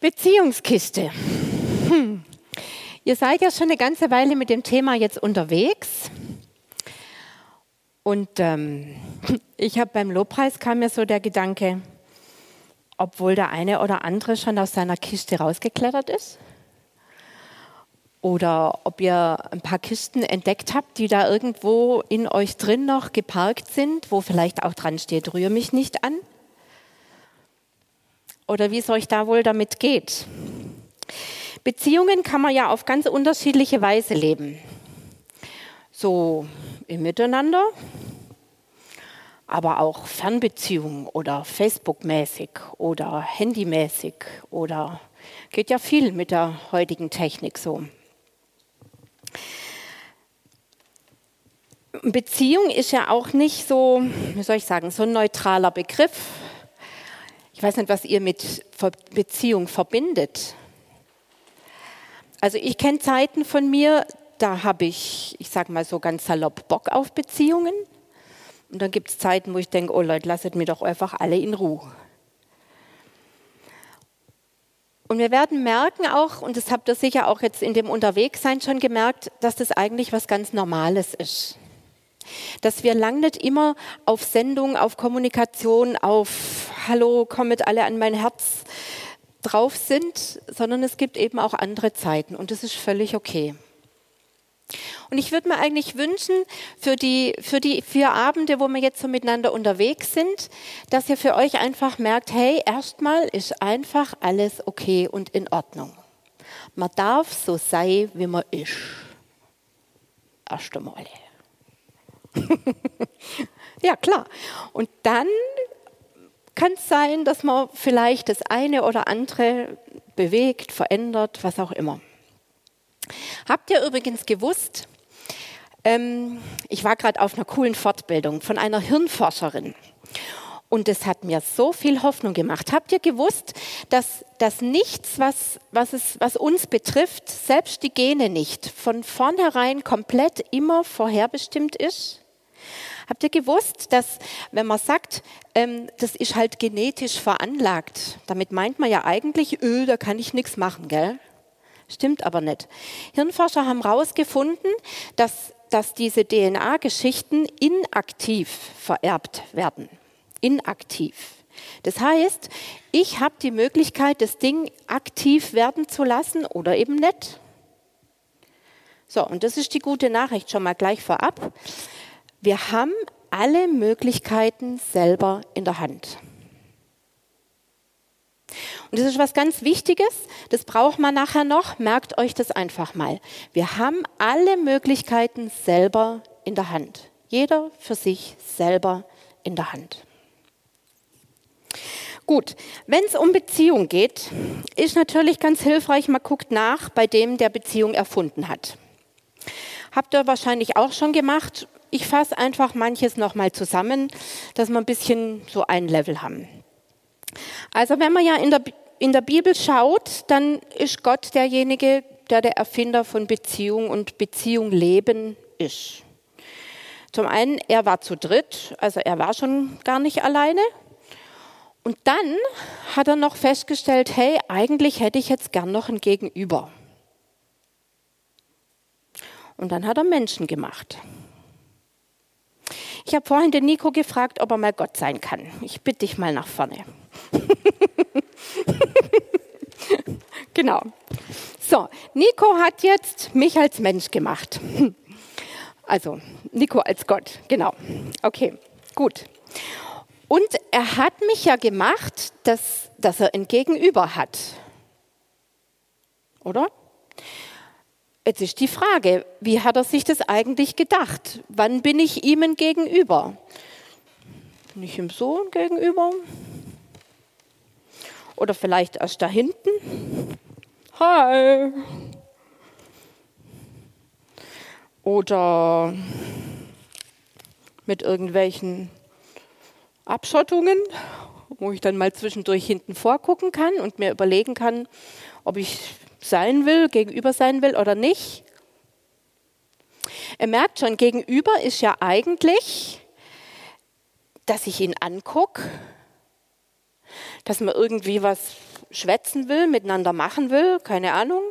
Beziehungskiste. Hm. Ihr seid ja schon eine ganze Weile mit dem Thema jetzt unterwegs. Und ähm, ich habe beim Lobpreis kam mir so der Gedanke, obwohl der eine oder andere schon aus seiner Kiste rausgeklettert ist. Oder ob ihr ein paar Kisten entdeckt habt, die da irgendwo in euch drin noch geparkt sind, wo vielleicht auch dran steht, rühre mich nicht an. Oder wie es euch da wohl damit geht. Beziehungen kann man ja auf ganz unterschiedliche Weise leben. So im Miteinander, aber auch Fernbeziehungen oder Facebook-mäßig oder Handymäßig oder geht ja viel mit der heutigen Technik so. Beziehung ist ja auch nicht so, wie soll ich sagen, so ein neutraler Begriff. Ich weiß nicht, was ihr mit Beziehung verbindet. Also ich kenne Zeiten von mir, da habe ich, ich sage mal so ganz salopp, Bock auf Beziehungen. Und dann gibt es Zeiten, wo ich denke, oh Leute, lasst mir doch einfach alle in Ruhe. Und wir werden merken auch, und das habt ihr sicher auch jetzt in dem Unterwegssein schon gemerkt, dass das eigentlich was ganz Normales ist. Dass wir lang nicht immer auf Sendung, auf Kommunikation, auf Hallo, kommet alle an mein Herz drauf sind, sondern es gibt eben auch andere Zeiten und das ist völlig okay. Und ich würde mir eigentlich wünschen, für die, für die vier Abende, wo wir jetzt so miteinander unterwegs sind, dass ihr für euch einfach merkt, hey, erstmal ist einfach alles okay und in Ordnung. Man darf so sein, wie man ist. Erst einmal. ja, klar. Und dann kann es sein, dass man vielleicht das eine oder andere bewegt, verändert, was auch immer. Habt ihr übrigens gewusst, ähm, ich war gerade auf einer coolen Fortbildung von einer Hirnforscherin. Und es hat mir so viel Hoffnung gemacht. Habt ihr gewusst, dass, dass nichts, was, was, es, was uns betrifft, selbst die Gene nicht, von vornherein komplett immer vorherbestimmt ist? Habt ihr gewusst, dass wenn man sagt, ähm, das ist halt genetisch veranlagt, damit meint man ja eigentlich, öh, da kann ich nichts machen, gell? Stimmt aber nicht. Hirnforscher haben herausgefunden, dass, dass diese DNA-Geschichten inaktiv vererbt werden. Inaktiv. Das heißt, ich habe die Möglichkeit, das Ding aktiv werden zu lassen oder eben nicht. So, und das ist die gute Nachricht schon mal gleich vorab. Wir haben alle Möglichkeiten selber in der Hand. Und das ist was ganz Wichtiges, das braucht man nachher noch, merkt euch das einfach mal. Wir haben alle Möglichkeiten selber in der Hand. Jeder für sich selber in der Hand. Gut, wenn es um Beziehung geht, ist natürlich ganz hilfreich, man guckt nach bei dem, der Beziehung erfunden hat. Habt ihr wahrscheinlich auch schon gemacht. Ich fasse einfach manches nochmal zusammen, dass wir ein bisschen so ein Level haben. Also wenn man ja in der, in der Bibel schaut, dann ist Gott derjenige, der der Erfinder von Beziehung und Beziehung leben ist. Zum einen, er war zu dritt, also er war schon gar nicht alleine. Und dann hat er noch festgestellt, hey, eigentlich hätte ich jetzt gern noch ein Gegenüber. Und dann hat er Menschen gemacht. Ich habe vorhin den Nico gefragt, ob er mal Gott sein kann. Ich bitte dich mal nach vorne. genau. So, Nico hat jetzt mich als Mensch gemacht. Also, Nico als Gott, genau. Okay, gut. Und er hat mich ja gemacht, dass, dass er ein Gegenüber hat. Oder? Jetzt ist die Frage, wie hat er sich das eigentlich gedacht? Wann bin ich ihm gegenüber? Bin ich ihm so gegenüber? Oder vielleicht erst da hinten? Hi! Oder mit irgendwelchen Abschottungen, wo ich dann mal zwischendurch hinten vorgucken kann und mir überlegen kann, ob ich sein will, gegenüber sein will oder nicht. Er merkt schon, gegenüber ist ja eigentlich, dass ich ihn angucke, dass wir irgendwie was schwätzen will, miteinander machen will, keine Ahnung,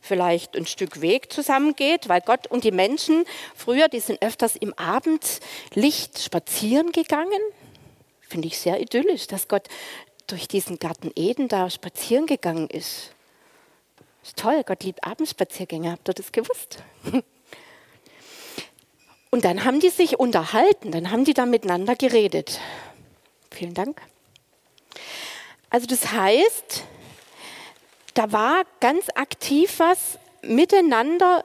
vielleicht ein Stück Weg zusammengeht, weil Gott und die Menschen früher, die sind öfters im Abendlicht spazieren gegangen. Finde ich sehr idyllisch, dass Gott durch diesen Garten Eden da spazieren gegangen ist. Ist toll, Gott liebt Abendspaziergänge, habt ihr das gewusst? Und dann haben die sich unterhalten, dann haben die da miteinander geredet. Vielen Dank. Also das heißt, da war ganz aktiv was miteinander,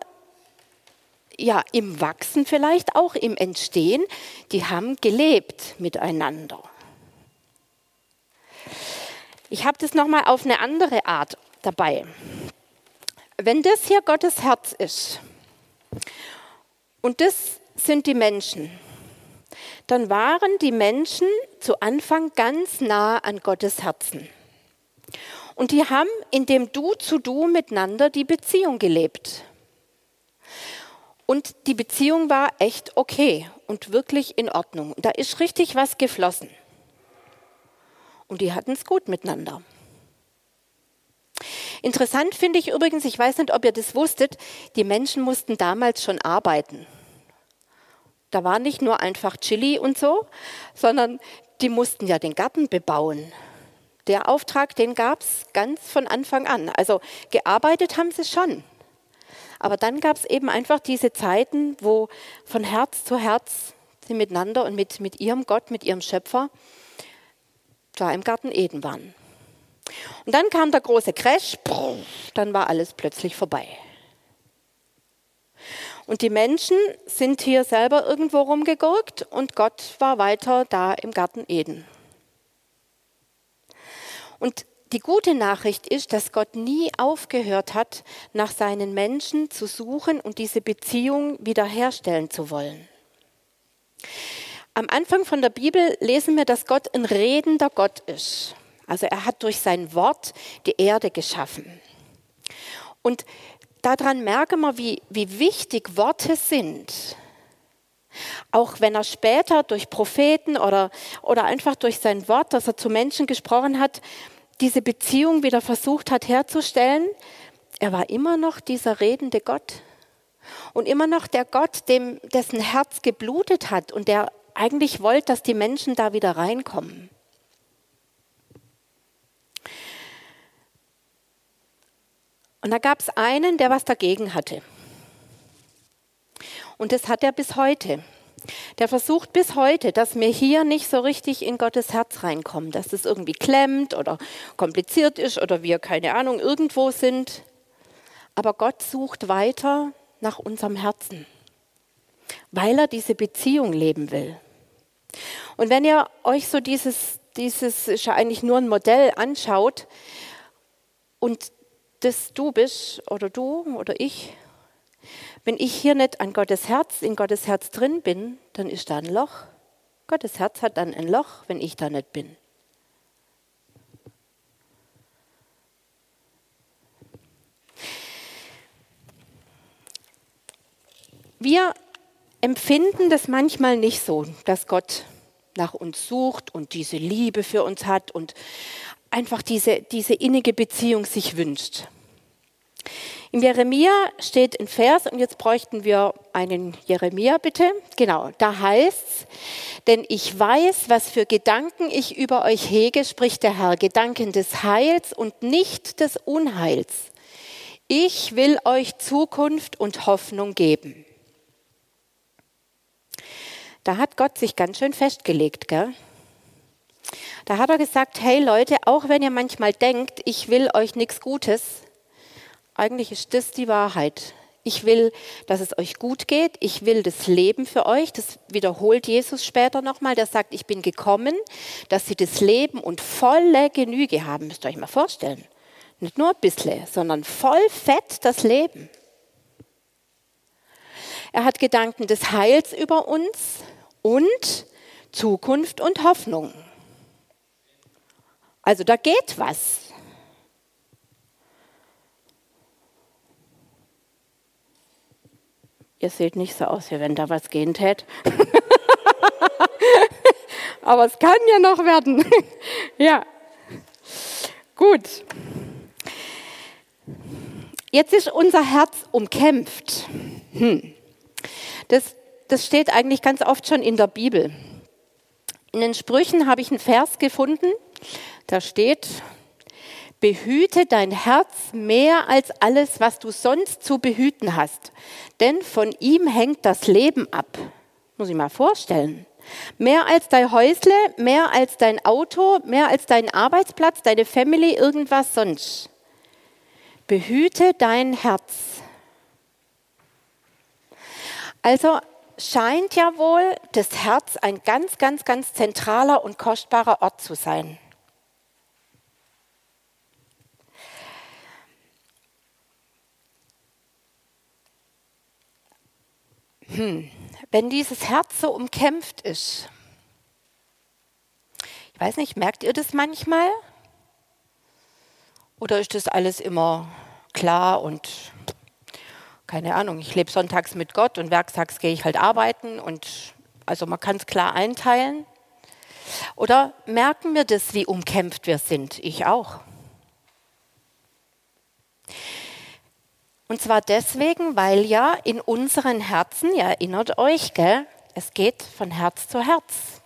ja, im Wachsen vielleicht auch, im Entstehen. Die haben gelebt miteinander. Ich habe das nochmal auf eine andere Art dabei. Wenn das hier Gottes Herz ist und das sind die Menschen, dann waren die Menschen zu Anfang ganz nah an Gottes Herzen. Und die haben in dem Du zu Du miteinander die Beziehung gelebt. Und die Beziehung war echt okay und wirklich in Ordnung. Da ist richtig was geflossen. Und die hatten es gut miteinander. Interessant finde ich übrigens, ich weiß nicht, ob ihr das wusstet, die Menschen mussten damals schon arbeiten. Da war nicht nur einfach Chili und so, sondern die mussten ja den Garten bebauen. Der Auftrag, den gab es ganz von Anfang an. Also gearbeitet haben sie schon. Aber dann gab es eben einfach diese Zeiten, wo von Herz zu Herz sie miteinander und mit, mit ihrem Gott, mit ihrem Schöpfer da im Garten Eden waren. Und dann kam der große Crash, dann war alles plötzlich vorbei. Und die Menschen sind hier selber irgendwo rumgegurkt und Gott war weiter da im Garten Eden. Und die gute Nachricht ist, dass Gott nie aufgehört hat, nach seinen Menschen zu suchen und diese Beziehung wiederherstellen zu wollen. Am Anfang von der Bibel lesen wir, dass Gott ein redender Gott ist. Also er hat durch sein Wort die Erde geschaffen. Und daran merken wir, wie, wie wichtig Worte sind. Auch wenn er später durch Propheten oder, oder einfach durch sein Wort, das er zu Menschen gesprochen hat, diese Beziehung wieder versucht hat herzustellen, er war immer noch dieser redende Gott. Und immer noch der Gott, dem, dessen Herz geblutet hat und der eigentlich wollte, dass die Menschen da wieder reinkommen. Und da gab es einen, der was dagegen hatte. Und das hat er bis heute. Der versucht bis heute, dass wir hier nicht so richtig in Gottes Herz reinkommen, dass es irgendwie klemmt oder kompliziert ist oder wir, keine Ahnung, irgendwo sind. Aber Gott sucht weiter nach unserem Herzen, weil er diese Beziehung leben will. Und wenn ihr euch so dieses, dieses ist ja eigentlich nur ein Modell anschaut und das du bist oder du oder ich, wenn ich hier nicht an Gottes Herz, in Gottes Herz drin bin, dann ist da ein Loch. Gottes Herz hat dann ein Loch, wenn ich da nicht bin. Wir empfinden das manchmal nicht so, dass Gott nach uns sucht und diese Liebe für uns hat und einfach diese, diese innige Beziehung sich wünscht. In Jeremia steht ein Vers und jetzt bräuchten wir einen Jeremia bitte. Genau, da heißt's, denn ich weiß, was für Gedanken ich über euch hege, spricht der Herr, Gedanken des Heils und nicht des Unheils. Ich will euch Zukunft und Hoffnung geben. Da hat Gott sich ganz schön festgelegt, gell? Da hat er gesagt, hey Leute, auch wenn ihr manchmal denkt, ich will euch nichts Gutes, eigentlich ist das die Wahrheit. Ich will, dass es euch gut geht. Ich will das Leben für euch. Das wiederholt Jesus später nochmal. Der sagt, ich bin gekommen, dass sie das Leben und volle Genüge haben. Müsst ihr euch mal vorstellen. Nicht nur ein bisschen, sondern voll fett das Leben. Er hat Gedanken des Heils über uns und Zukunft und Hoffnung. Also da geht was. Ihr seht nicht so aus, wie wenn da was gehen tät. Aber es kann ja noch werden. ja. Gut. Jetzt ist unser Herz umkämpft. Hm. Das, das steht eigentlich ganz oft schon in der Bibel. In den Sprüchen habe ich einen Vers gefunden, da steht, behüte dein Herz mehr als alles, was du sonst zu behüten hast, denn von ihm hängt das Leben ab. Muss ich mal vorstellen. Mehr als dein Häusle, mehr als dein Auto, mehr als dein Arbeitsplatz, deine Family, irgendwas sonst. Behüte dein Herz. Also scheint ja wohl das Herz ein ganz, ganz, ganz zentraler und kostbarer Ort zu sein. Hm wenn dieses Herz so umkämpft ist. Ich weiß nicht, merkt ihr das manchmal? Oder ist das alles immer klar und keine Ahnung, ich lebe sonntags mit Gott und werktags gehe ich halt arbeiten und also man kann es klar einteilen. Oder merken wir das, wie umkämpft wir sind? Ich auch. Und zwar deswegen, weil ja in unseren Herzen, ihr erinnert euch, gell, es geht von Herz zu Herz.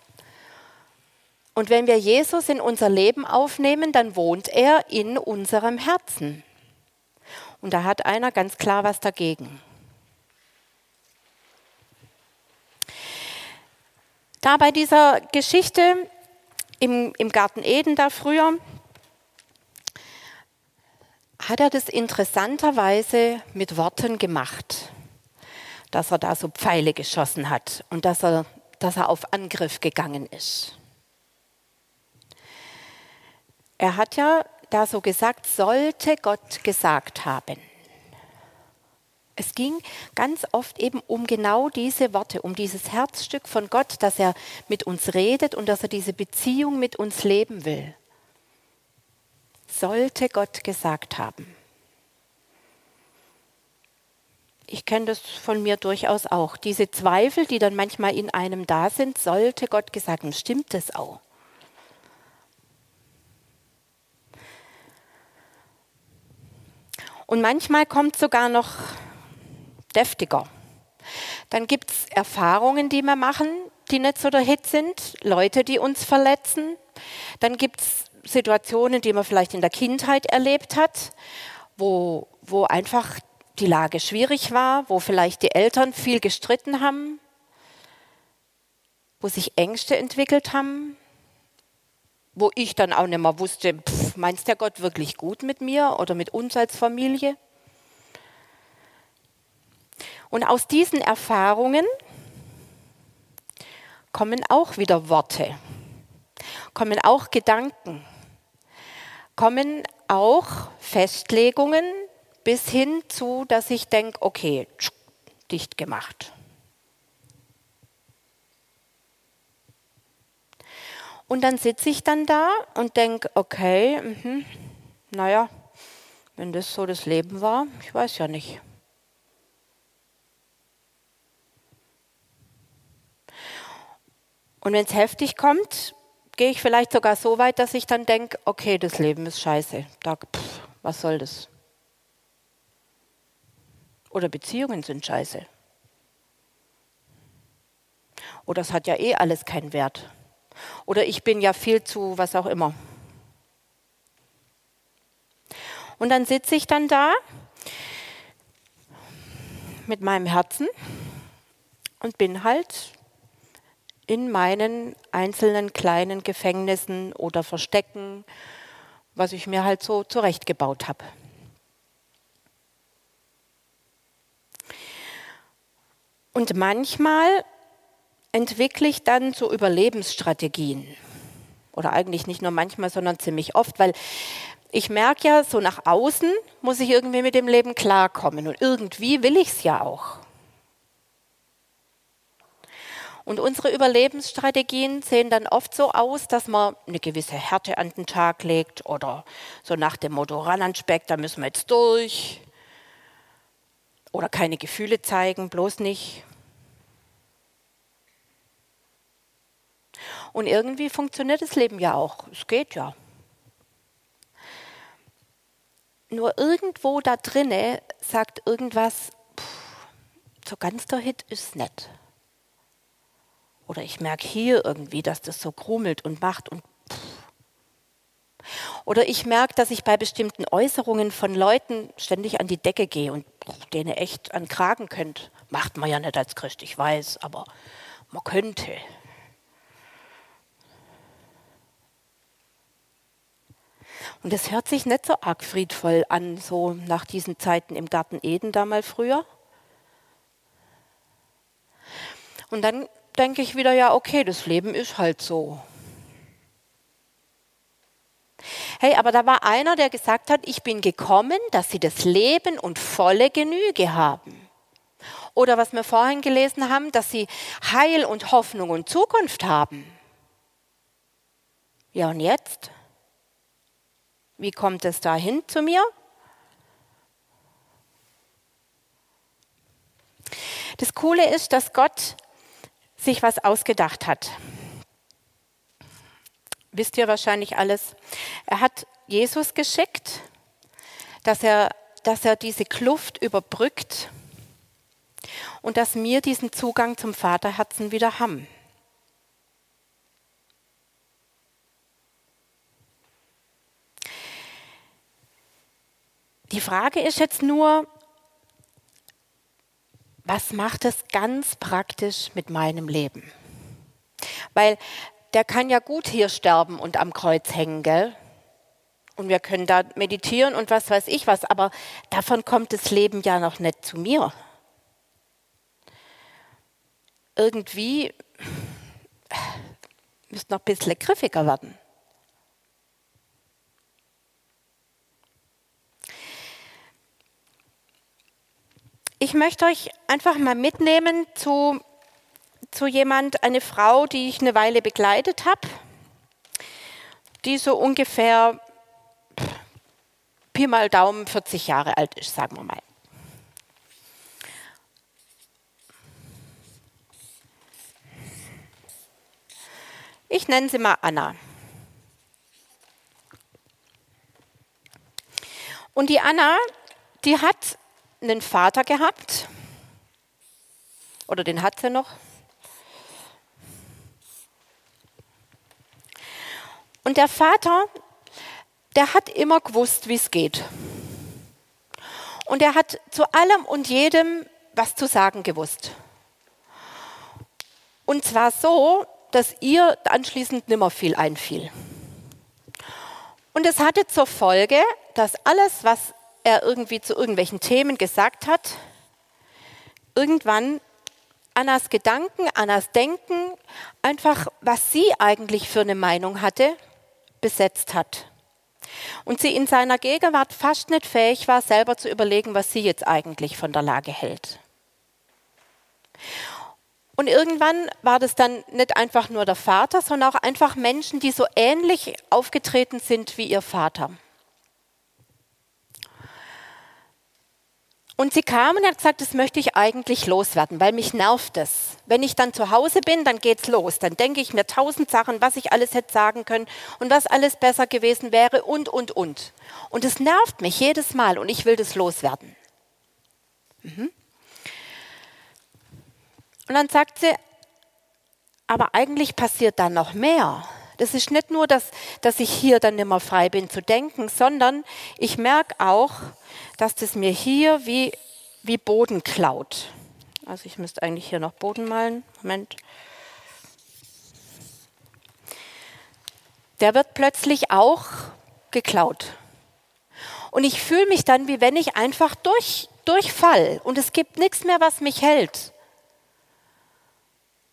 Und wenn wir Jesus in unser Leben aufnehmen, dann wohnt er in unserem Herzen. Und da hat einer ganz klar was dagegen. Da bei dieser Geschichte im, im Garten Eden da früher, hat er das interessanterweise mit Worten gemacht, dass er da so Pfeile geschossen hat und dass er, dass er auf Angriff gegangen ist. Er hat ja da so gesagt, sollte Gott gesagt haben. Es ging ganz oft eben um genau diese Worte, um dieses Herzstück von Gott, dass er mit uns redet und dass er diese Beziehung mit uns leben will sollte Gott gesagt haben. Ich kenne das von mir durchaus auch. Diese Zweifel, die dann manchmal in einem da sind, sollte Gott gesagt haben. Stimmt das auch? Und manchmal kommt sogar noch deftiger. Dann gibt es Erfahrungen, die wir machen, die nicht so der Hit sind, Leute, die uns verletzen. Dann gibt es Situationen, die man vielleicht in der Kindheit erlebt hat, wo, wo einfach die Lage schwierig war, wo vielleicht die Eltern viel gestritten haben, wo sich Ängste entwickelt haben, wo ich dann auch nicht mehr wusste, pff, meinst der Gott wirklich gut mit mir oder mit uns als Familie? Und aus diesen Erfahrungen kommen auch wieder Worte, kommen auch Gedanken, kommen auch Festlegungen bis hin zu, dass ich denke, okay, dicht gemacht. Und dann sitze ich dann da und denke, okay, mh, naja, wenn das so das Leben war, ich weiß ja nicht. Und wenn es heftig kommt, gehe ich vielleicht sogar so weit, dass ich dann denke, okay, das Leben ist scheiße. Da, pff, was soll das? Oder Beziehungen sind scheiße. Oder es hat ja eh alles keinen Wert. Oder ich bin ja viel zu was auch immer. Und dann sitze ich dann da mit meinem Herzen und bin halt in meinen einzelnen kleinen Gefängnissen oder Verstecken, was ich mir halt so zurechtgebaut habe. Und manchmal entwickle ich dann so Überlebensstrategien. Oder eigentlich nicht nur manchmal, sondern ziemlich oft, weil ich merke ja, so nach außen muss ich irgendwie mit dem Leben klarkommen. Und irgendwie will ich es ja auch. Und unsere Überlebensstrategien sehen dann oft so aus, dass man eine gewisse Härte an den Tag legt oder so nach dem Motto ran an Speck, da müssen wir jetzt durch. Oder keine Gefühle zeigen, bloß nicht. Und irgendwie funktioniert das Leben ja auch. Es geht ja. nur irgendwo da drinne sagt irgendwas, pff, so ganz der Hit ist nett. Oder ich merke hier irgendwie, dass das so krummelt und macht und. Oder ich merke, dass ich bei bestimmten Äußerungen von Leuten ständig an die Decke gehe und denen echt an Kragen könnte. Macht man ja nicht als Christ, ich weiß, aber man könnte. Und es hört sich nicht so arg friedvoll an, so nach diesen Zeiten im Garten Eden da mal früher. Und dann denke ich wieder, ja, okay, das Leben ist halt so. Hey, aber da war einer, der gesagt hat, ich bin gekommen, dass sie das Leben und volle Genüge haben. Oder was wir vorhin gelesen haben, dass sie Heil und Hoffnung und Zukunft haben. Ja, und jetzt? Wie kommt es dahin zu mir? Das Coole ist, dass Gott sich was ausgedacht hat. Wisst ihr wahrscheinlich alles. Er hat Jesus geschickt, dass er, dass er diese Kluft überbrückt und dass wir diesen Zugang zum Vaterherzen wieder haben. Die Frage ist jetzt nur, was macht es ganz praktisch mit meinem Leben? Weil der kann ja gut hier sterben und am Kreuz hängen, gell? Und wir können da meditieren und was weiß ich was, aber davon kommt das Leben ja noch nicht zu mir. Irgendwie müsste noch ein bisschen griffiger werden. Ich möchte euch einfach mal mitnehmen zu, zu jemand, eine Frau, die ich eine Weile begleitet habe, die so ungefähr Pi mal Daumen 40 Jahre alt ist, sagen wir mal. Ich nenne sie mal Anna. Und die Anna, die hat einen Vater gehabt, oder den hat sie noch. Und der Vater, der hat immer gewusst, wie es geht. Und er hat zu allem und jedem was zu sagen gewusst. Und zwar so, dass ihr anschließend nimmer viel einfiel. Und es hatte zur Folge, dass alles, was er irgendwie zu irgendwelchen Themen gesagt hat, irgendwann Annas Gedanken, Annas Denken, einfach was sie eigentlich für eine Meinung hatte, besetzt hat. Und sie in seiner Gegenwart fast nicht fähig war, selber zu überlegen, was sie jetzt eigentlich von der Lage hält. Und irgendwann war das dann nicht einfach nur der Vater, sondern auch einfach Menschen, die so ähnlich aufgetreten sind wie ihr Vater. Und sie kam und hat gesagt, das möchte ich eigentlich loswerden, weil mich nervt es. Wenn ich dann zu Hause bin, dann geht's los. Dann denke ich mir tausend Sachen, was ich alles hätte sagen können und was alles besser gewesen wäre und, und, und. Und es nervt mich jedes Mal und ich will das loswerden. Mhm. Und dann sagt sie, aber eigentlich passiert da noch mehr. Das ist nicht nur, dass, dass ich hier dann nicht mehr frei bin zu denken, sondern ich merke auch, dass das mir hier wie, wie Boden klaut. Also ich müsste eigentlich hier noch Boden malen. Moment. Der wird plötzlich auch geklaut. Und ich fühle mich dann, wie wenn ich einfach durch, durchfall und es gibt nichts mehr, was mich hält.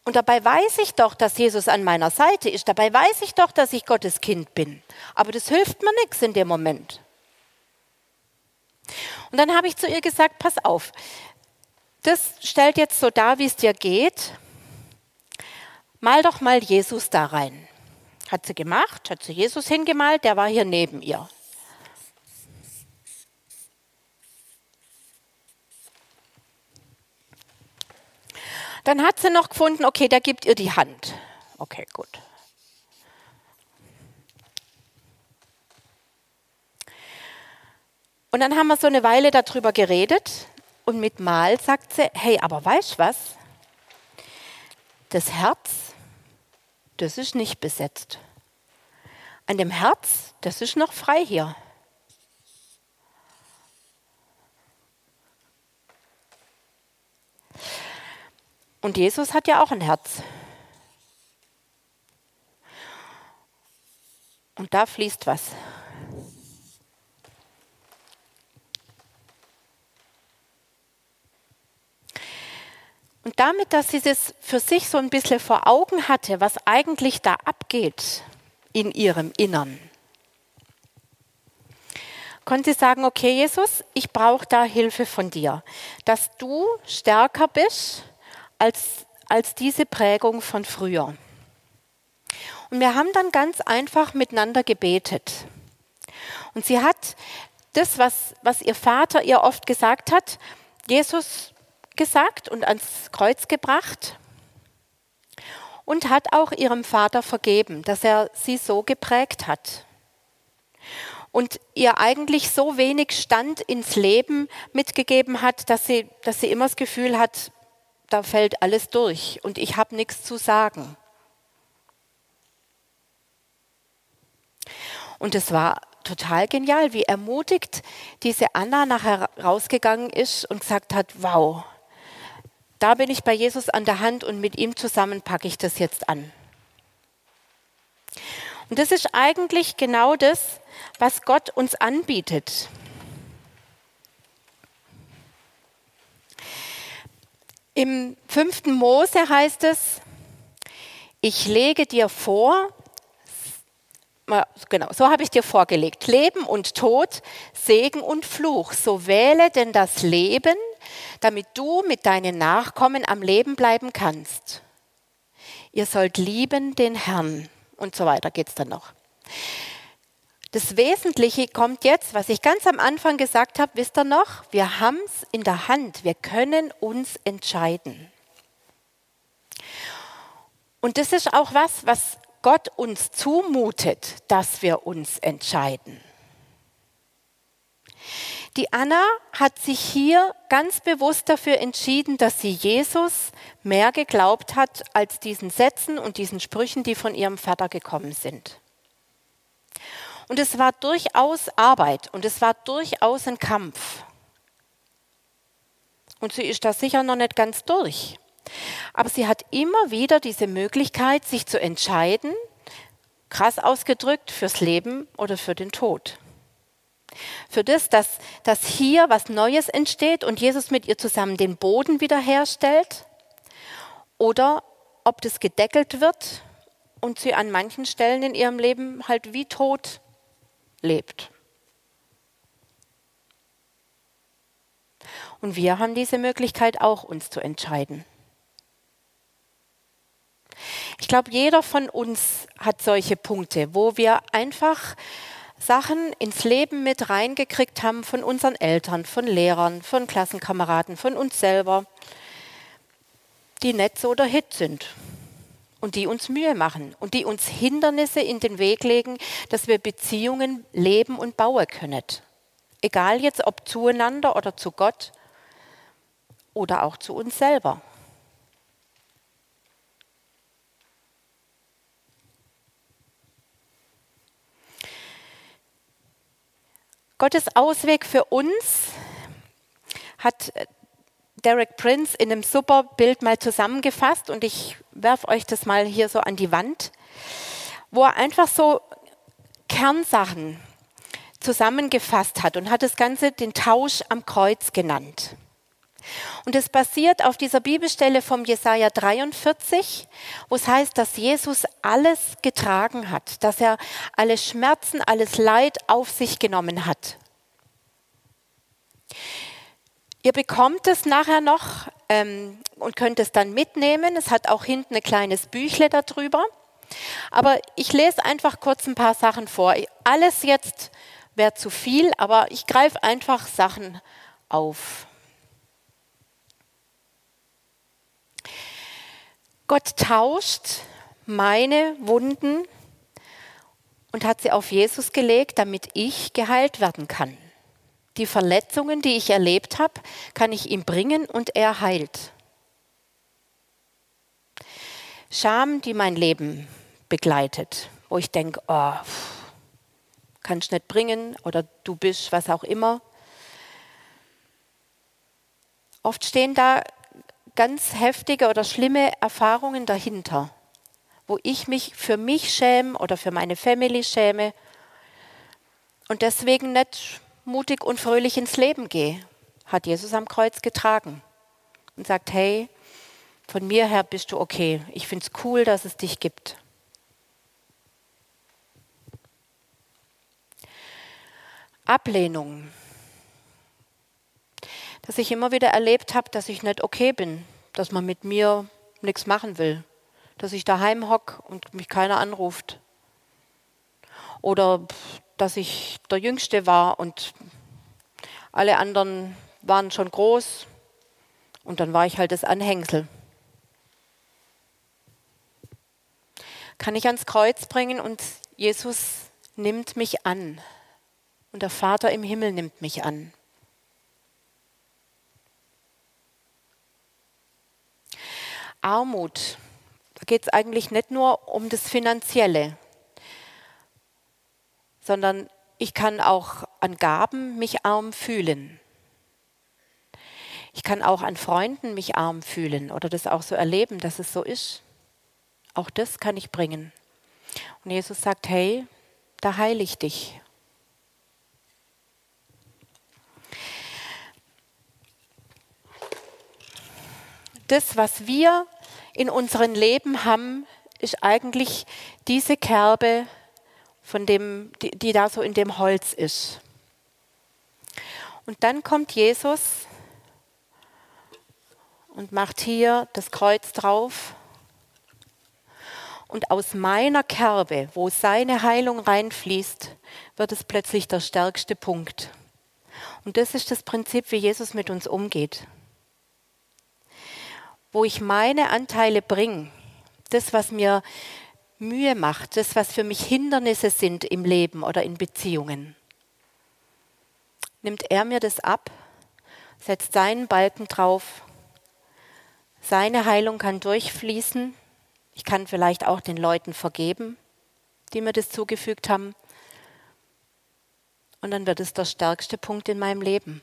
Und dabei weiß ich doch, dass Jesus an meiner Seite ist. Dabei weiß ich doch, dass ich Gottes Kind bin. Aber das hilft mir nichts in dem Moment. Und dann habe ich zu ihr gesagt, pass auf, das stellt jetzt so dar, wie es dir geht. Mal doch mal Jesus da rein. Hat sie gemacht, hat sie Jesus hingemalt, der war hier neben ihr. Dann hat sie noch gefunden, okay, der gibt ihr die Hand. Okay, gut. Und dann haben wir so eine Weile darüber geredet und mit Mal sagt sie, hey, aber weißt du was? Das Herz, das ist nicht besetzt. An dem Herz, das ist noch frei hier. Und Jesus hat ja auch ein Herz. Und da fließt was. Und damit, dass sie das für sich so ein bisschen vor Augen hatte, was eigentlich da abgeht in ihrem Innern, konnte sie sagen, okay Jesus, ich brauche da Hilfe von dir, dass du stärker bist als, als diese Prägung von früher. Und wir haben dann ganz einfach miteinander gebetet. Und sie hat das, was, was ihr Vater ihr oft gesagt hat, Jesus gesagt und ans Kreuz gebracht und hat auch ihrem Vater vergeben, dass er sie so geprägt hat und ihr eigentlich so wenig Stand ins Leben mitgegeben hat, dass sie, dass sie immer das Gefühl hat, da fällt alles durch und ich habe nichts zu sagen. Und es war total genial, wie ermutigt diese Anna nachher rausgegangen ist und gesagt hat, wow, da bin ich bei Jesus an der Hand und mit ihm zusammen packe ich das jetzt an. Und das ist eigentlich genau das, was Gott uns anbietet. Im fünften Mose heißt es, ich lege dir vor, genau, so habe ich dir vorgelegt, Leben und Tod, Segen und Fluch, so wähle denn das Leben, damit du mit deinen Nachkommen am Leben bleiben kannst. Ihr sollt lieben den Herrn und so weiter geht es dann noch. Das Wesentliche kommt jetzt, was ich ganz am Anfang gesagt habe, wisst ihr noch? Wir haben es in der Hand, wir können uns entscheiden. Und das ist auch was, was Gott uns zumutet, dass wir uns entscheiden. Die Anna hat sich hier ganz bewusst dafür entschieden, dass sie Jesus mehr geglaubt hat als diesen Sätzen und diesen Sprüchen, die von ihrem Vater gekommen sind. Und es war durchaus Arbeit und es war durchaus ein Kampf. Und sie ist da sicher noch nicht ganz durch. Aber sie hat immer wieder diese Möglichkeit, sich zu entscheiden, krass ausgedrückt, fürs Leben oder für den Tod. Für das, dass, dass hier was Neues entsteht und Jesus mit ihr zusammen den Boden wiederherstellt oder ob das gedeckelt wird und sie an manchen Stellen in ihrem Leben halt wie tot lebt. Und wir haben diese Möglichkeit auch, uns zu entscheiden. Ich glaube, jeder von uns hat solche Punkte, wo wir einfach Sachen ins Leben mit reingekriegt haben von unseren Eltern, von Lehrern, von Klassenkameraden, von uns selber, die nicht so der Hit sind und die uns Mühe machen und die uns Hindernisse in den Weg legen, dass wir Beziehungen leben und bauen können. Egal jetzt ob zueinander oder zu Gott oder auch zu uns selber. Gottes Ausweg für uns hat Derek Prince in einem super Bild mal zusammengefasst und ich werfe euch das mal hier so an die Wand, wo er einfach so Kernsachen zusammengefasst hat und hat das Ganze den Tausch am Kreuz genannt. Und es basiert auf dieser Bibelstelle vom Jesaja 43, wo es heißt, dass Jesus alles getragen hat, dass er alle Schmerzen, alles Leid auf sich genommen hat. Ihr bekommt es nachher noch ähm, und könnt es dann mitnehmen. Es hat auch hinten ein kleines Büchle darüber. Aber ich lese einfach kurz ein paar Sachen vor. Alles jetzt wäre zu viel, aber ich greife einfach Sachen auf. Gott tauscht meine Wunden und hat sie auf Jesus gelegt, damit ich geheilt werden kann. Die Verletzungen, die ich erlebt habe, kann ich ihm bringen und er heilt. Scham, die mein Leben begleitet, wo ich denke, oh, kann ich nicht bringen oder du bist, was auch immer. Oft stehen da ganz heftige oder schlimme Erfahrungen dahinter, wo ich mich für mich schäme oder für meine Family schäme und deswegen nicht mutig und fröhlich ins Leben gehe, hat Jesus am Kreuz getragen und sagt, hey, von mir her bist du okay. Ich finde es cool, dass es dich gibt. Ablehnung. Dass ich immer wieder erlebt habe, dass ich nicht okay bin, dass man mit mir nichts machen will, dass ich daheim hock und mich keiner anruft. Oder dass ich der Jüngste war und alle anderen waren schon groß und dann war ich halt das Anhängsel. Kann ich ans Kreuz bringen und Jesus nimmt mich an und der Vater im Himmel nimmt mich an. Armut, da geht es eigentlich nicht nur um das Finanzielle, sondern ich kann auch an Gaben mich arm fühlen. Ich kann auch an Freunden mich arm fühlen oder das auch so erleben, dass es so ist. Auch das kann ich bringen. Und Jesus sagt, hey, da heile ich dich. Das, was wir in unserem Leben haben, ist eigentlich diese Kerbe, von dem, die, die da so in dem Holz ist. Und dann kommt Jesus und macht hier das Kreuz drauf. Und aus meiner Kerbe, wo seine Heilung reinfließt, wird es plötzlich der stärkste Punkt. Und das ist das Prinzip, wie Jesus mit uns umgeht. Wo ich meine Anteile bringe, das, was mir Mühe macht, das, was für mich Hindernisse sind im Leben oder in Beziehungen, nimmt er mir das ab, setzt seinen Balken drauf, seine Heilung kann durchfließen, ich kann vielleicht auch den Leuten vergeben, die mir das zugefügt haben, und dann wird es der stärkste Punkt in meinem Leben.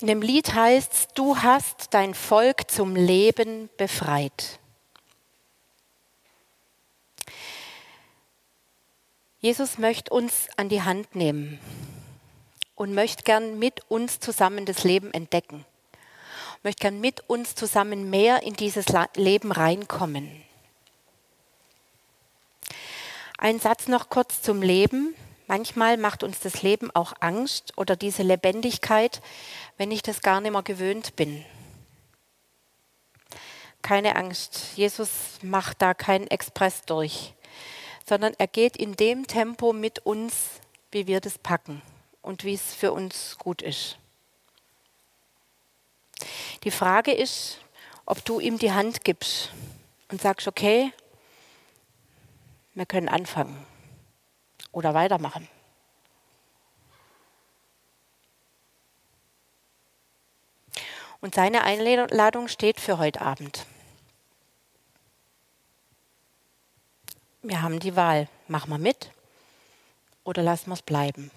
In dem Lied heißt es, du hast dein Volk zum Leben befreit. Jesus möchte uns an die Hand nehmen und möchte gern mit uns zusammen das Leben entdecken. Möchte gern mit uns zusammen mehr in dieses Leben reinkommen. Ein Satz noch kurz zum Leben. Manchmal macht uns das Leben auch Angst oder diese Lebendigkeit, wenn ich das gar nicht mehr gewöhnt bin. Keine Angst, Jesus macht da keinen Express durch, sondern er geht in dem Tempo mit uns, wie wir das packen und wie es für uns gut ist. Die Frage ist, ob du ihm die Hand gibst und sagst, okay, wir können anfangen oder weitermachen. Und seine Einladung steht für heute Abend. Wir haben die Wahl, machen wir mit oder lassen wir es bleiben.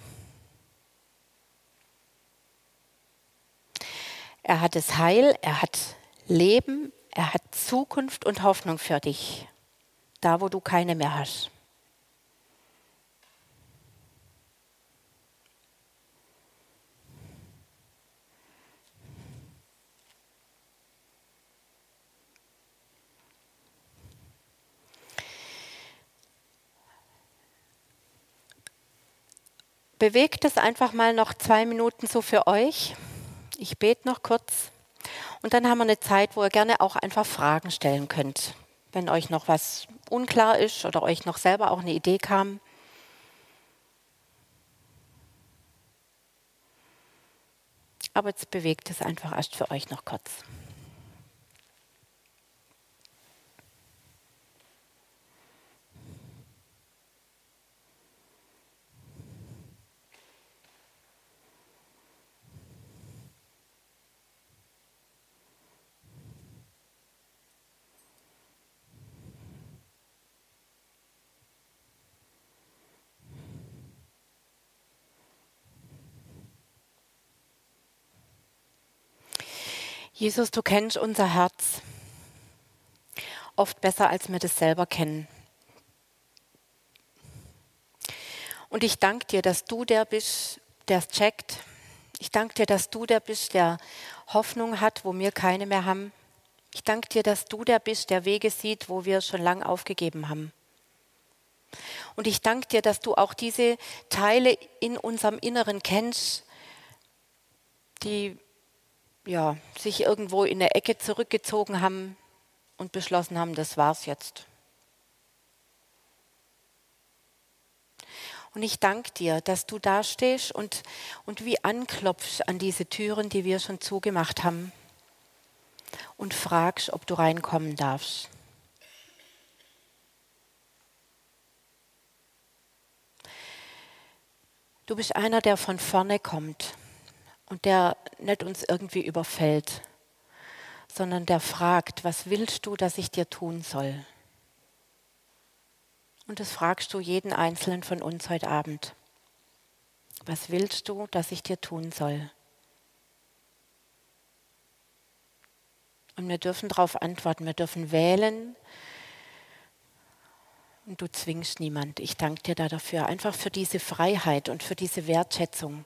Er hat das Heil, er hat Leben, er hat Zukunft und Hoffnung für dich, da wo du keine mehr hast. Bewegt es einfach mal noch zwei Minuten so für euch. Ich bete noch kurz. Und dann haben wir eine Zeit, wo ihr gerne auch einfach Fragen stellen könnt. wenn euch noch was unklar ist oder euch noch selber auch eine Idee kam. Aber jetzt bewegt es einfach erst für euch noch kurz. Jesus, du kennst unser Herz oft besser, als wir das selber kennen. Und ich danke dir, dass du der bist, der es checkt. Ich danke dir, dass du der bist, der Hoffnung hat, wo wir keine mehr haben. Ich danke dir, dass du der bist, der Wege sieht, wo wir schon lang aufgegeben haben. Und ich danke dir, dass du auch diese Teile in unserem Inneren kennst, die ja, sich irgendwo in der Ecke zurückgezogen haben und beschlossen haben, das war's jetzt. Und ich danke dir, dass du da stehst und, und wie anklopfst an diese Türen, die wir schon zugemacht haben und fragst, ob du reinkommen darfst. Du bist einer, der von vorne kommt und der nicht uns irgendwie überfällt, sondern der fragt, was willst du, dass ich dir tun soll? Und das fragst du jeden Einzelnen von uns heute Abend. Was willst du, dass ich dir tun soll? Und wir dürfen darauf antworten, wir dürfen wählen. Und du zwingst niemand. Ich danke dir da dafür, einfach für diese Freiheit und für diese Wertschätzung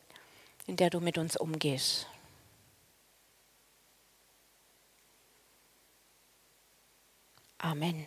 in der du mit uns umgehst. Amen.